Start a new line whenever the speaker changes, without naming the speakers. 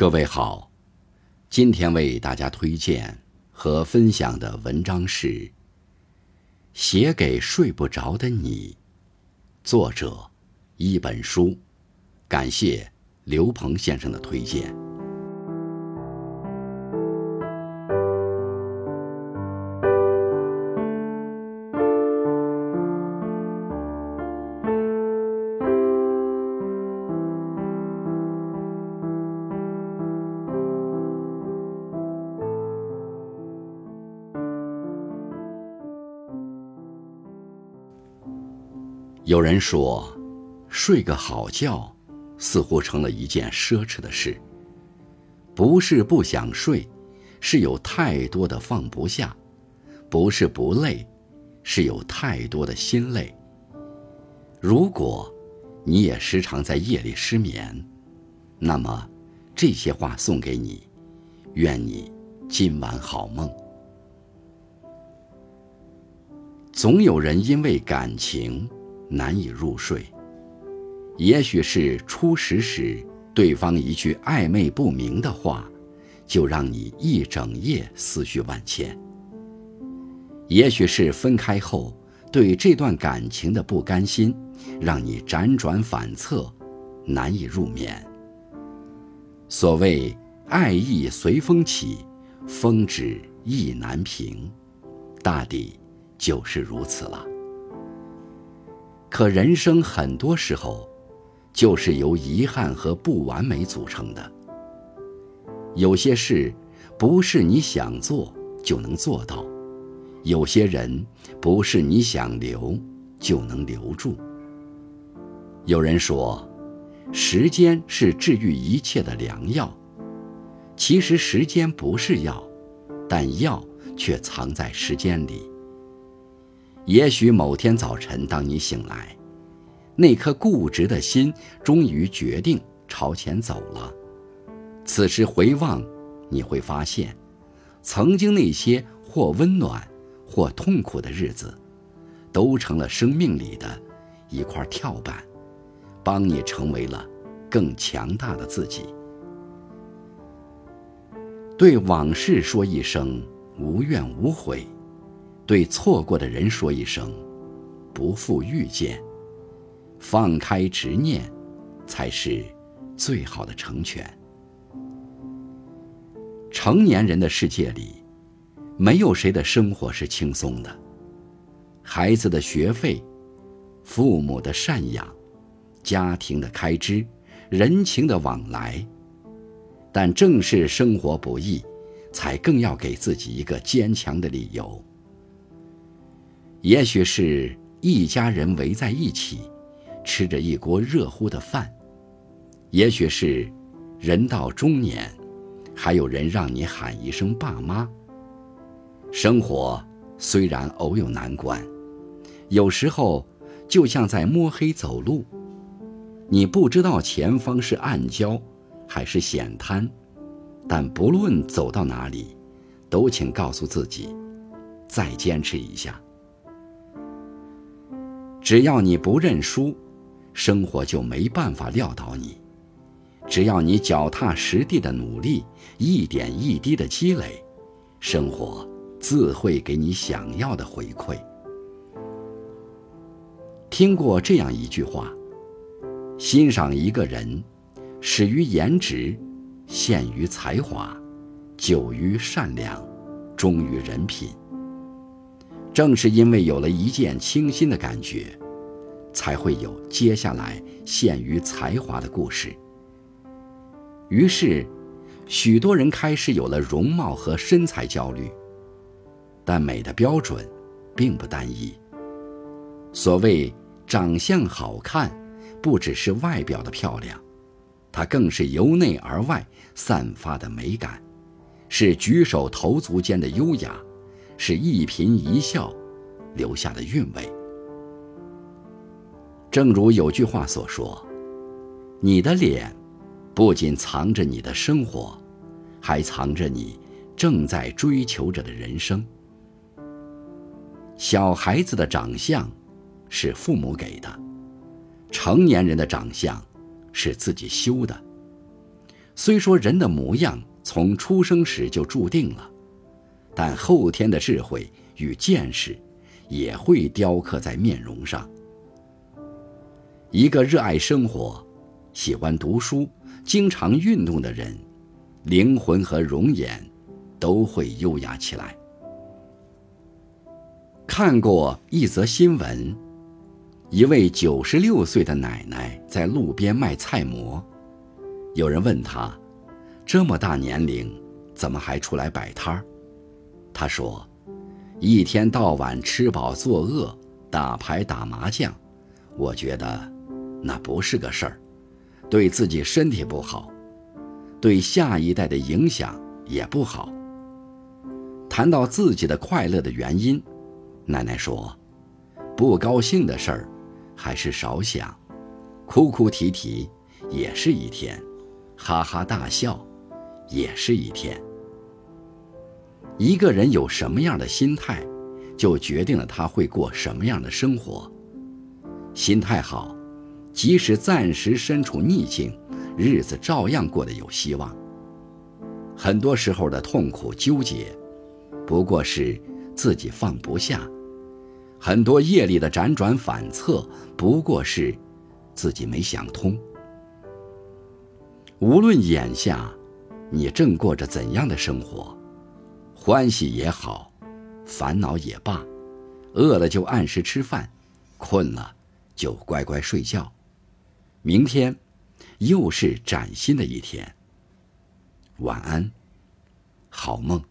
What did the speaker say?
各位好，今天为大家推荐和分享的文章是《写给睡不着的你》，作者一本书，感谢刘鹏先生的推荐。有人说，睡个好觉，似乎成了一件奢侈的事。不是不想睡，是有太多的放不下；不是不累，是有太多的心累。如果你也时常在夜里失眠，那么这些话送给你，愿你今晚好梦。总有人因为感情。难以入睡，也许是初识时对方一句暧昧不明的话，就让你一整夜思绪万千；也许是分开后对这段感情的不甘心，让你辗转反侧，难以入眠。所谓爱意随风起，风止意难平，大抵就是如此了。可人生很多时候，就是由遗憾和不完美组成的。有些事不是你想做就能做到，有些人不是你想留就能留住。有人说，时间是治愈一切的良药。其实时间不是药，但药却藏在时间里。也许某天早晨，当你醒来，那颗固执的心终于决定朝前走了。此时回望，你会发现，曾经那些或温暖、或痛苦的日子，都成了生命里的一块跳板，帮你成为了更强大的自己。对往事说一声无怨无悔。对错过的人说一声“不负遇见”，放开执念，才是最好的成全。成年人的世界里，没有谁的生活是轻松的。孩子的学费，父母的赡养，家庭的开支，人情的往来，但正是生活不易，才更要给自己一个坚强的理由。也许是一家人围在一起，吃着一锅热乎的饭；也许是人到中年，还有人让你喊一声爸妈。生活虽然偶有难关，有时候就像在摸黑走路，你不知道前方是暗礁还是险滩，但不论走到哪里，都请告诉自己，再坚持一下。只要你不认输，生活就没办法撂倒你；只要你脚踏实地的努力，一点一滴的积累，生活自会给你想要的回馈。听过这样一句话：欣赏一个人，始于颜值，陷于才华，久于善良，忠于人品。正是因为有了一见倾心的感觉，才会有接下来陷于才华的故事。于是，许多人开始有了容貌和身材焦虑。但美的标准，并不单一。所谓长相好看，不只是外表的漂亮，它更是由内而外散发的美感，是举手投足间的优雅。是一颦一笑留下的韵味。正如有句话所说：“你的脸，不仅藏着你的生活，还藏着你正在追求着的人生。”小孩子的长相是父母给的，成年人的长相是自己修的。虽说人的模样从出生时就注定了，但后天的智慧与见识也会雕刻在面容上。一个热爱生活、喜欢读书、经常运动的人，灵魂和容颜都会优雅起来。看过一则新闻，一位九十六岁的奶奶在路边卖菜馍。有人问她：“这么大年龄，怎么还出来摆摊儿？”她说：“一天到晚吃饱作饿，打牌打麻将，我觉得那不是个事儿，对自己身体不好，对下一代的影响也不好。”谈到自己的快乐的原因。奶奶说：“不高兴的事儿，还是少想；哭哭啼啼也是一天，哈哈大笑也是一天。一个人有什么样的心态，就决定了他会过什么样的生活。心态好，即使暂时身处逆境，日子照样过得有希望。很多时候的痛苦纠结，不过是自己放不下。”很多业力的辗转反侧，不过是自己没想通。无论眼下你正过着怎样的生活，欢喜也好，烦恼也罢，饿了就按时吃饭，困了就乖乖睡觉。明天又是崭新的一天。晚安，好梦。